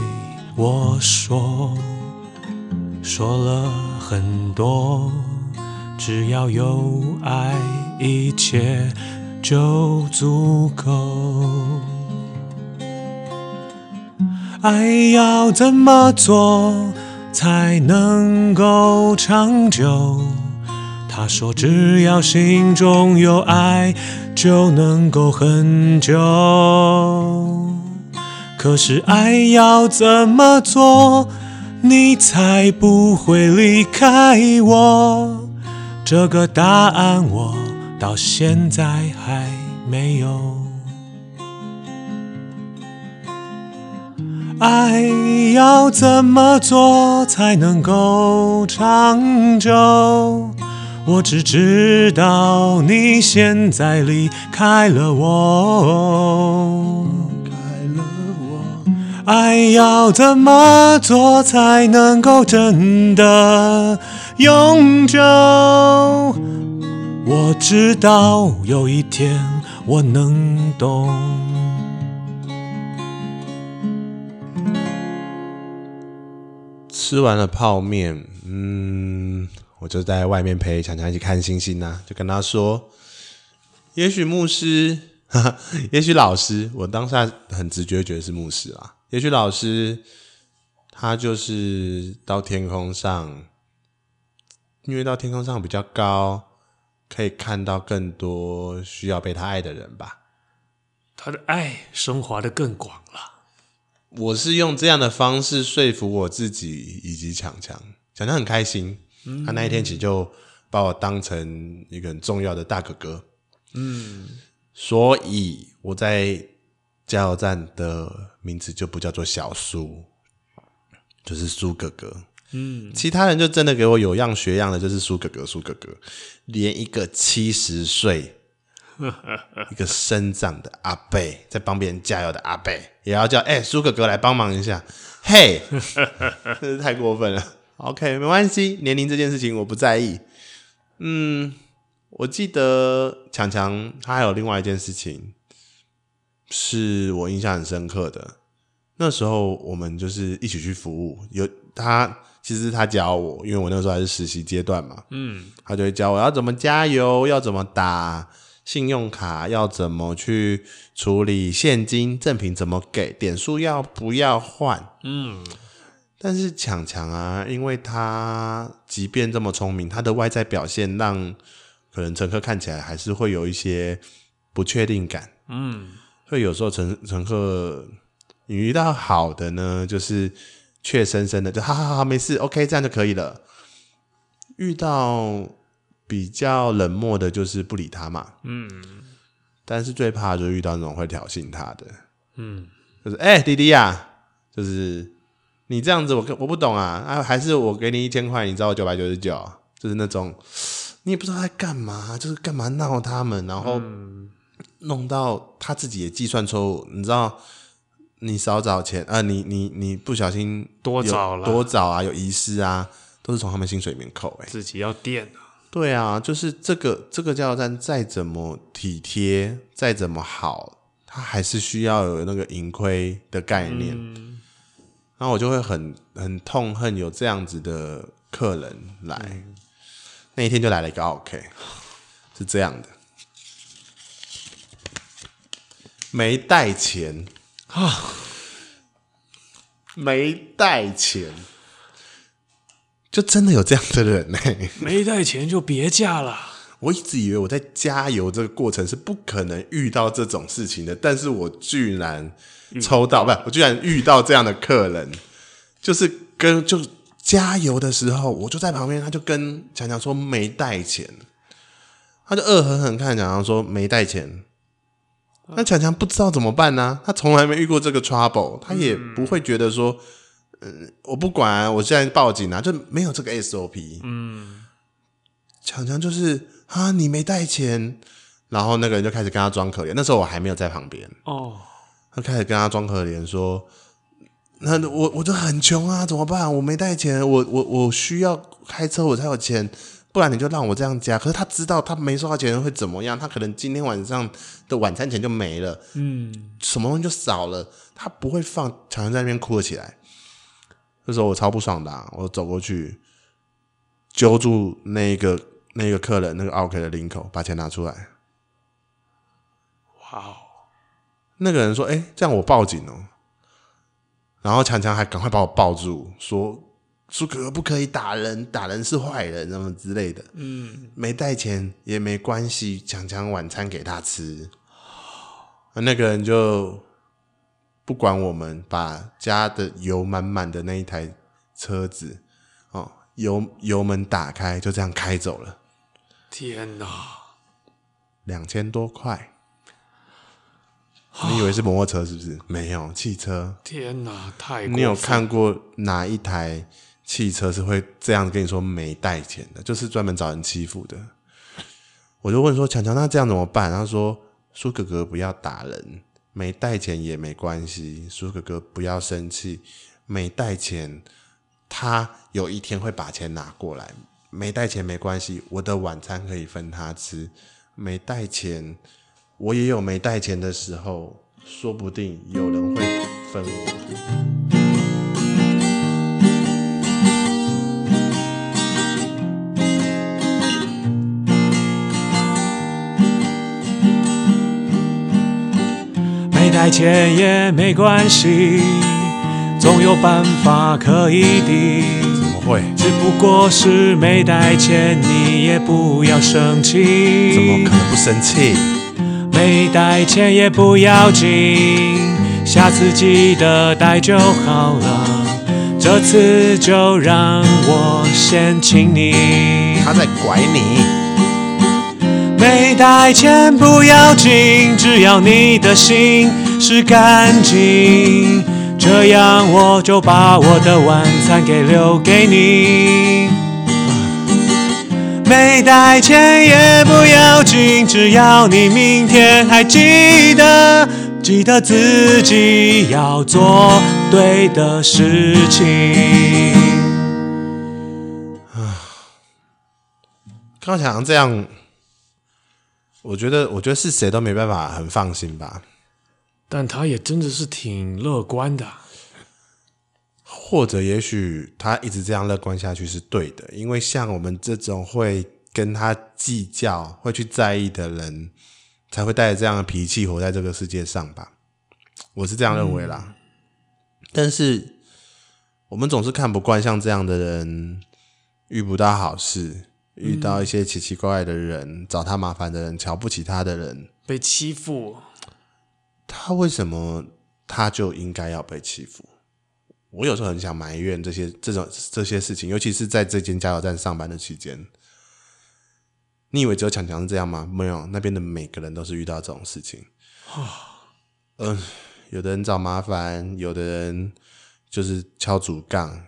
我说，说了很多，只要有爱，一切就足够。爱要怎么做才能够长久？他说：“只要心中有爱，就能够很久。可是爱要怎么做，你才不会离开我？这个答案我到现在还没有。爱要怎么做才能够长久？”我只知道你现在离开了我，开了我。爱要怎么做才能够真的永久？我知道有一天我能懂。吃完了泡面，嗯。我就在外面陪强强一起看星星呐，就跟他说：“也许牧师，哈哈，也许老师，我当下很直觉觉得是牧师啊。也许老师，他就是到天空上，因为到天空上比较高，可以看到更多需要被他爱的人吧。他的爱升华的更广了。我是用这样的方式说服我自己以及强强，强强很开心。”他那一天起就把我当成一个很重要的大哥哥，嗯，所以我在加油站的名字就不叫做小苏，就是苏哥哥，嗯，其他人就真的给我有样学样的，就是苏哥哥，苏哥哥，连一个七十岁、一个身障的阿贝在帮别人加油的阿贝也要叫哎苏哥哥来帮忙一下，嘿，真是太过分了。OK，没关系，年龄这件事情我不在意。嗯，我记得强强他还有另外一件事情是我印象很深刻的。那时候我们就是一起去服务，有他其实他教我，因为我那时候还是实习阶段嘛。嗯，他就会教我要怎么加油，要怎么打信用卡，要怎么去处理现金赠品，怎么给点数，要不要换？嗯。但是强强啊，因为他即便这么聪明，他的外在表现让可能乘客看起来还是会有一些不确定感。嗯，所以有时候乘乘客你遇到好的呢，就是怯生生的，就哈哈哈，没事，OK，这样就可以了。遇到比较冷漠的，就是不理他嘛。嗯，但是最怕就是遇到那种会挑衅他的。嗯，就是哎、欸，弟弟呀、啊，就是。你这样子我，我我不懂啊啊！还是我给你一千块，你找我九百九十九，就是那种你也不知道在干嘛，就是干嘛闹他们，然后弄到他自己也计算错误。你知道，你少找钱啊，你你你不小心多找了多找啊，有遗失啊，都是从他们薪水里面扣。哎，自己要垫啊。对啊，就是这个这个加油站再怎么体贴，再怎么好，它还是需要有那个盈亏的概念。嗯然后我就会很很痛恨有这样子的客人来。嗯、那一天就来了一个 OK，是这样的，没带钱啊，没带钱，就真的有这样的人呢、欸？没带钱就别嫁了。我一直以为我在加油这个过程是不可能遇到这种事情的，但是我居然抽到，不是，我居然遇到这样的客人，就是跟就加油的时候，我就在旁边，他就跟强强说没带钱，他就恶狠狠看强强说没带钱，那强强不知道怎么办呢、啊？他从来没遇过这个 trouble，他也不会觉得说，嗯，我不管，我现在报警啊，就没有这个 SOP，嗯，强强就是。啊！你没带钱，然后那个人就开始跟他装可怜。那时候我还没有在旁边哦，他开始跟他装可怜，说：“那我我就很穷啊，怎么办？我没带钱，我我我需要开车我才有钱，不然你就让我这样加。”可是他知道他没收到钱会怎么样，他可能今天晚上的晚餐钱就没了，嗯，什么东西就少了，他不会放，常常在那边哭了起来。那时候我超不爽的啊，我走过去揪住那个。那个客人，那个 OK 的领口，把钱拿出来。哇哦！那个人说：“哎、欸，这样我报警哦。”然后强强还赶快把我抱住，说：“苏哥哥不可以打人，打人是坏人，什么之类的。”嗯，没带钱也没关系，强强晚餐给他吃。那个人就不管我们，把加的油满满的那一台车子，哦，油油门打开，就这样开走了。天哪，两千多块！你以为是摩托车是不是？没有，汽车。天哪，太……你有看过哪一台汽车是会这样跟你说没带钱的？就是专门找人欺负的。我就问说：“强强，那这样怎么办？”他说：“苏哥哥不要打人，没带钱也没关系。苏哥哥不要生气，没带钱，他有一天会把钱拿过来。”没带钱没关系，我的晚餐可以分他吃。没带钱，我也有没带钱的时候，说不定有人会分我。没带钱也没关系，总有办法可以的。会，只不过是没带钱，你也不要生气。怎么可能不生气？没带钱也不要紧，下次记得带就好了。这次就让我先请你。他在拐你。没带钱不要紧，只要你的心是干净。这样我就把我的晚餐给留给你。没带钱也不要紧，只要你明天还记得，记得自己要做对的事情。啊，刚想这样，我觉得，我觉得是谁都没办法很放心吧。但他也真的是挺乐观的，或者也许他一直这样乐观下去是对的，因为像我们这种会跟他计较、会去在意的人，才会带着这样的脾气活在这个世界上吧。我是这样认为啦。嗯、但是我们总是看不惯像这样的人，遇不到好事，遇到一些奇奇怪怪的人，找他麻烦的人，瞧不起他的人，被欺负。他为什么他就应该要被欺负？我有时候很想埋怨这些这种这些事情，尤其是在这间加油站上班的期间。你以为只有强强是这样吗？没有，那边的每个人都是遇到这种事情。嗯、呃，有的人找麻烦，有的人就是敲竹杠，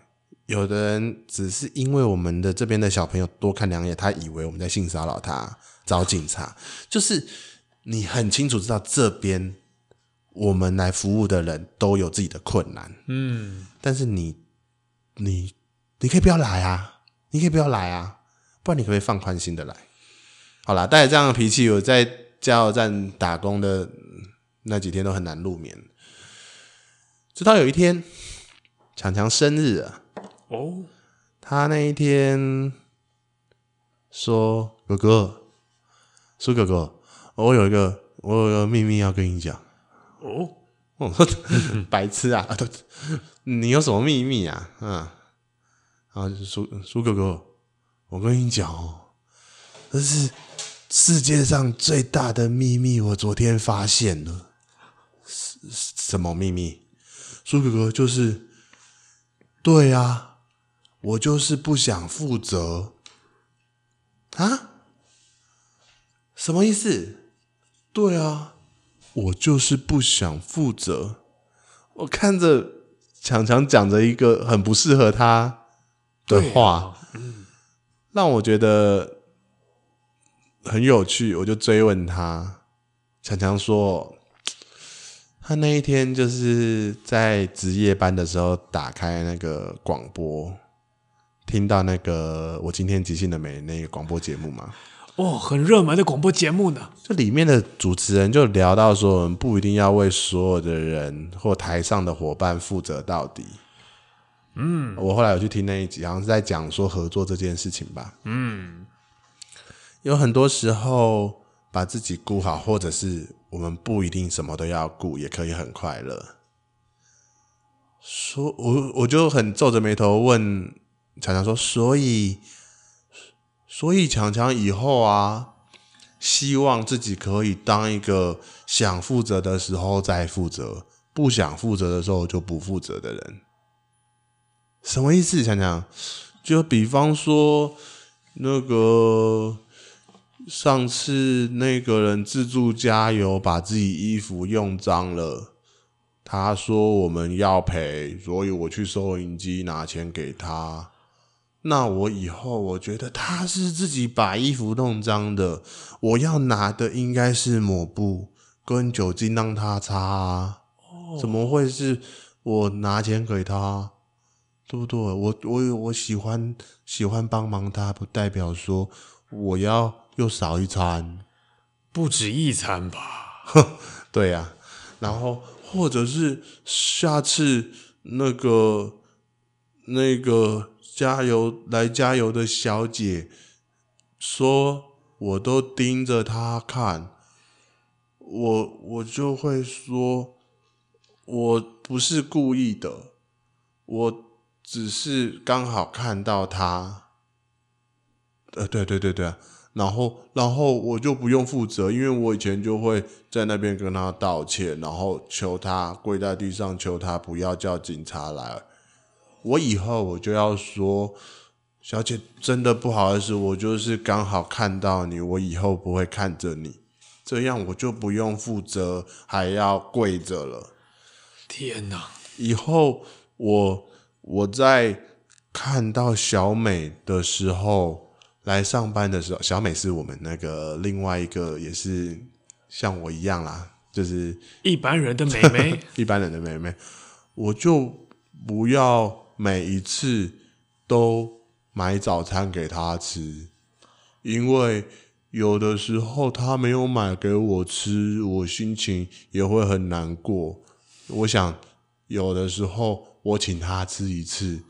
有的人只是因为我们的这边的小朋友多看两眼，他以为我们在性骚扰他，找警察。就是你很清楚知道这边。我们来服务的人都有自己的困难，嗯，但是你，你，你可以不要来啊，你可以不要来啊，不然你可不可以放宽心的来？好啦，带着这样的脾气，我在加油站打工的那几天都很难入眠。直到有一天，强强生日了哦。他那一天说：“哥哥，苏哥哥，我有一个我有一个秘密要跟你讲。”哦，我 说白痴啊！你有什么秘密啊？嗯，然后苏苏哥哥，我跟你讲哦，这是世界上最大的秘密，我昨天发现了。什么秘密？苏哥哥就是，对啊，我就是不想负责啊？什么意思？对啊，我就是不想负责。我看着强强讲着一个很不适合他的话，让我觉得很有趣，我就追问他。强强说。他那一天就是在值夜班的时候，打开那个广播，听到那个我今天即兴的美那个广播节目嘛。哦，很热门的广播节目呢。这里面的主持人就聊到说，我们不一定要为所有的人或台上的伙伴负责到底。嗯，我后来有去听那一集，好像是在讲说合作这件事情吧。嗯，有很多时候把自己顾好，或者是。我们不一定什么都要顾，也可以很快乐。说，我我就很皱着眉头问强强说：“所以，所以强强以后啊，希望自己可以当一个想负责的时候再负责，不想负责的时候就不负责的人。什么意思？强强，就比方说那个。”上次那个人自助加油，把自己衣服用脏了。他说我们要赔，所以我去收银机拿钱给他。那我以后我觉得他是自己把衣服弄脏的，我要拿的应该是抹布跟酒精让他擦啊。怎么会是我拿钱给他？对不对？我我我喜欢喜欢帮忙他，不代表说我要。又少一餐，不止一餐吧？对呀、啊，然后或者是下次那个那个加油来加油的小姐说，我都盯着她看，我我就会说，我不是故意的，我只是刚好看到她。呃，对对对对。然后，然后我就不用负责，因为我以前就会在那边跟他道歉，然后求他跪在地上求他不要叫警察来。我以后我就要说，小姐真的不好意思，我就是刚好看到你，我以后不会看着你，这样我就不用负责，还要跪着了。天哪！以后我我在看到小美的时候。来上班的时候，小美是我们那个另外一个，也是像我一样啦，就是一般人的妹妹，一般人的妹妹，我就不要每一次都买早餐给他吃，因为有的时候他没有买给我吃，我心情也会很难过。我想有的时候我请他吃一次。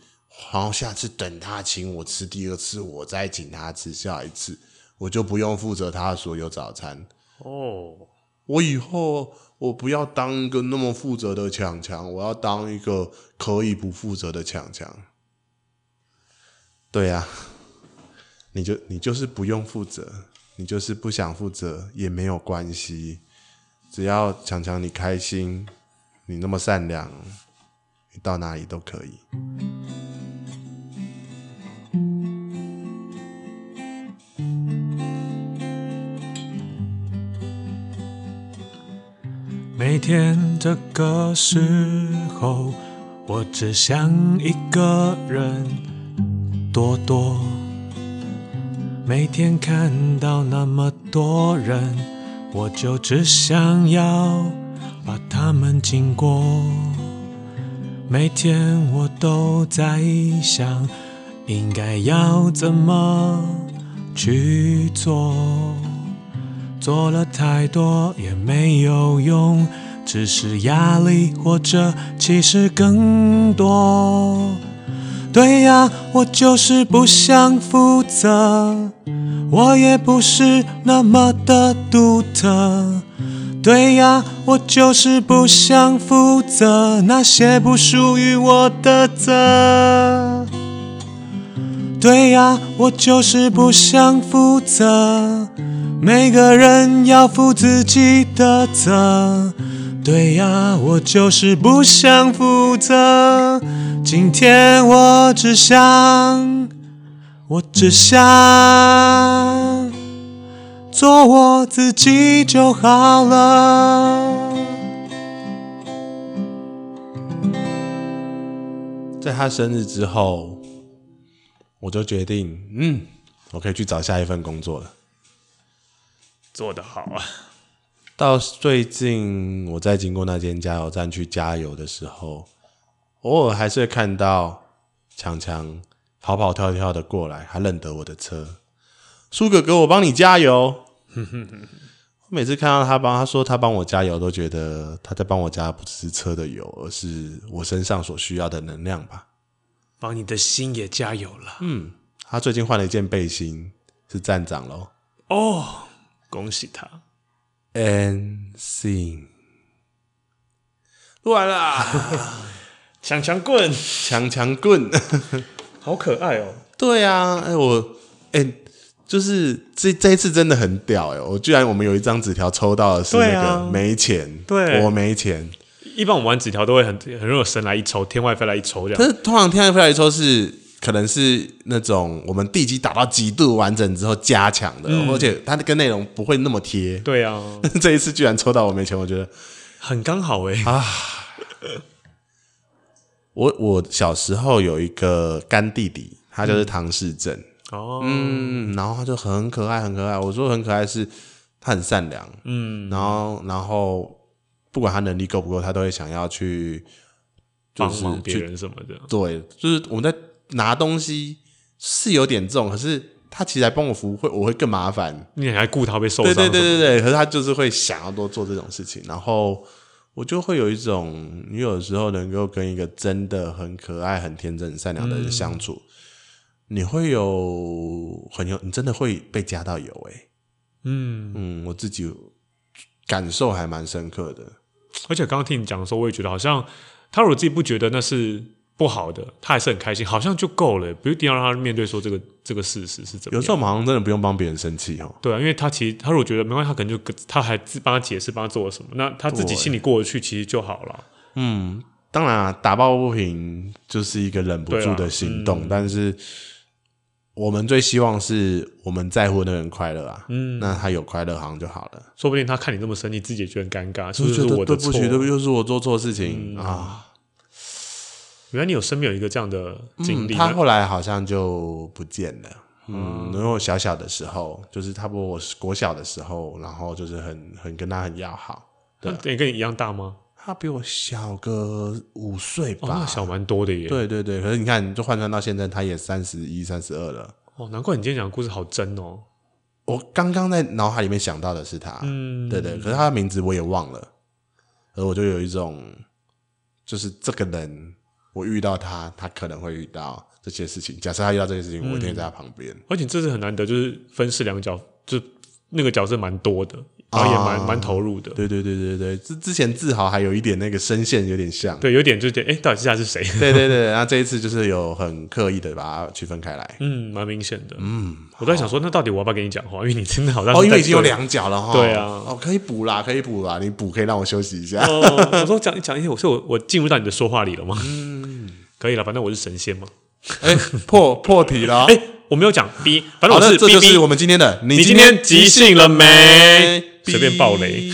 然后下次等他请我吃第二次，我再请他吃下一次，我就不用负责他所有早餐。哦，我以后我不要当一个那么负责的强强，我要当一个可以不负责的强强。对呀，你就你就是不用负责，你就是不想负责也没有关系，只要强强你开心，你那么善良，你到哪里都可以。每天这个时候，我只想一个人躲躲。每天看到那么多人，我就只想要把他们经过。每天我都在想，应该要怎么去做。做了太多也没有用，只是压力或者其实更多。对呀，我就是不想负责，我也不是那么的独特。对呀，我就是不想负责那些不属于我的责。对呀，我就是不想负责，每个人要负自己的责。对呀，我就是不想负责。今天我只想，我只想。做我自己就好了。在他生日之后，我就决定，嗯，我可以去找下一份工作了。做得好啊！到最近，我在经过那间加油站去加油的时候，偶尔还是会看到强强跑跑跳跳的过来，还认得我的车。苏哥哥，我帮你加油。我每次看到他帮他说他帮我加油，都觉得他在帮我加不只是车的油，而是我身上所需要的能量吧。帮你的心也加油了。嗯，他最近换了一件背心，是站长喽。哦，恭喜他。And sing，录完了。强强棍，强强棍，好可爱哦。对啊，哎我哎。就是这这一次真的很屌哎！我居然我们有一张纸条抽到的是那个没钱，对啊，我没钱。一般我们玩纸条都会很很容易神来一抽，天外飞来一抽这样。但是通常天外飞来一抽是可能是那种我们地基打到极度完整之后加强的，嗯，而且它跟内容不会那么贴。对啊，这一次居然抽到我没钱，我觉得很刚好哎啊！我我小时候有一个干弟弟，他就是唐氏症。嗯哦，嗯，然后他就很可爱，很可爱。我说很可爱是，他很善良，嗯，然后然后不管他能力够不够，他都会想要去帮忙别人什么的。对，就是我们在拿东西是有点重，可是他其实来帮我扶，会我会更麻烦。你还顾他被受伤？对对对对对。可是他就是会想要多做这种事情，然后我就会有一种，你有时候能够跟一个真的很可爱、很天真、很善良的人相处。嗯你会有很有，你真的会被加到油诶、欸。嗯嗯，我自己感受还蛮深刻的。而且刚刚听你讲的时候，我也觉得好像他如果自己不觉得那是不好的，他还是很开心，好像就够了，不一定要让他面对说这个这个事实是怎么样。有时候好像真的不用帮别人生气哦。对啊，因为他其实他如果觉得没关系，他可能就他还自帮他解释，帮他做了什么，那他自己心里过得去，其实就好了。嗯，当然啊，打抱不平就是一个忍不住的行动，啊嗯、但是。我们最希望是我们在乎的那个人快乐啊，嗯，那他有快乐好像就好了。说不定他看你这么生气，自己也觉得很尴尬，是不是我的错？对不起，对不起，又是我做错事情、嗯、啊！原来你有身边有一个这样的经历、嗯，他后来好像就不见了。嗯，因为我小小的时候，就是差不多我是国小的时候，然后就是很很跟他很要好。对，你跟你一样大吗？他比我小个五岁吧，哦、小蛮多的耶。对对对，可是你看，就换算到现在，他也三十一、三十二了。哦，难怪你今天讲的故事好真哦。我刚刚在脑海里面想到的是他，嗯，对对，可是他的名字我也忘了，而我就有一种，就是这个人，我遇到他，他可能会遇到这些事情。假设他遇到这些事情，嗯、我一定在他旁边。而且这是很难得，就是分饰两角，就那个角色蛮多的。然后也蛮蛮、啊、投入的，对对对对对，之之前自豪还有一点那个声线有点像，对，有点就觉得哎，到底下是谁？对对对，然后 这一次就是有很刻意的把它区分开来，嗯，蛮明显的，嗯，我在想说，那到底我要不要跟你讲话？因为你真的好像哦，因为已经有两脚了哈，对啊，哦，可以补啦，可以补啦，你补可以让我休息一下。哦、我说讲讲一些，我说我我进入到你的说话里了吗？嗯，可以了，反正我是神仙嘛。哎，破破题了，哎，我没有讲 B，反正我是 B, 这就是我们今天的，你今天即兴了没？随便爆雷。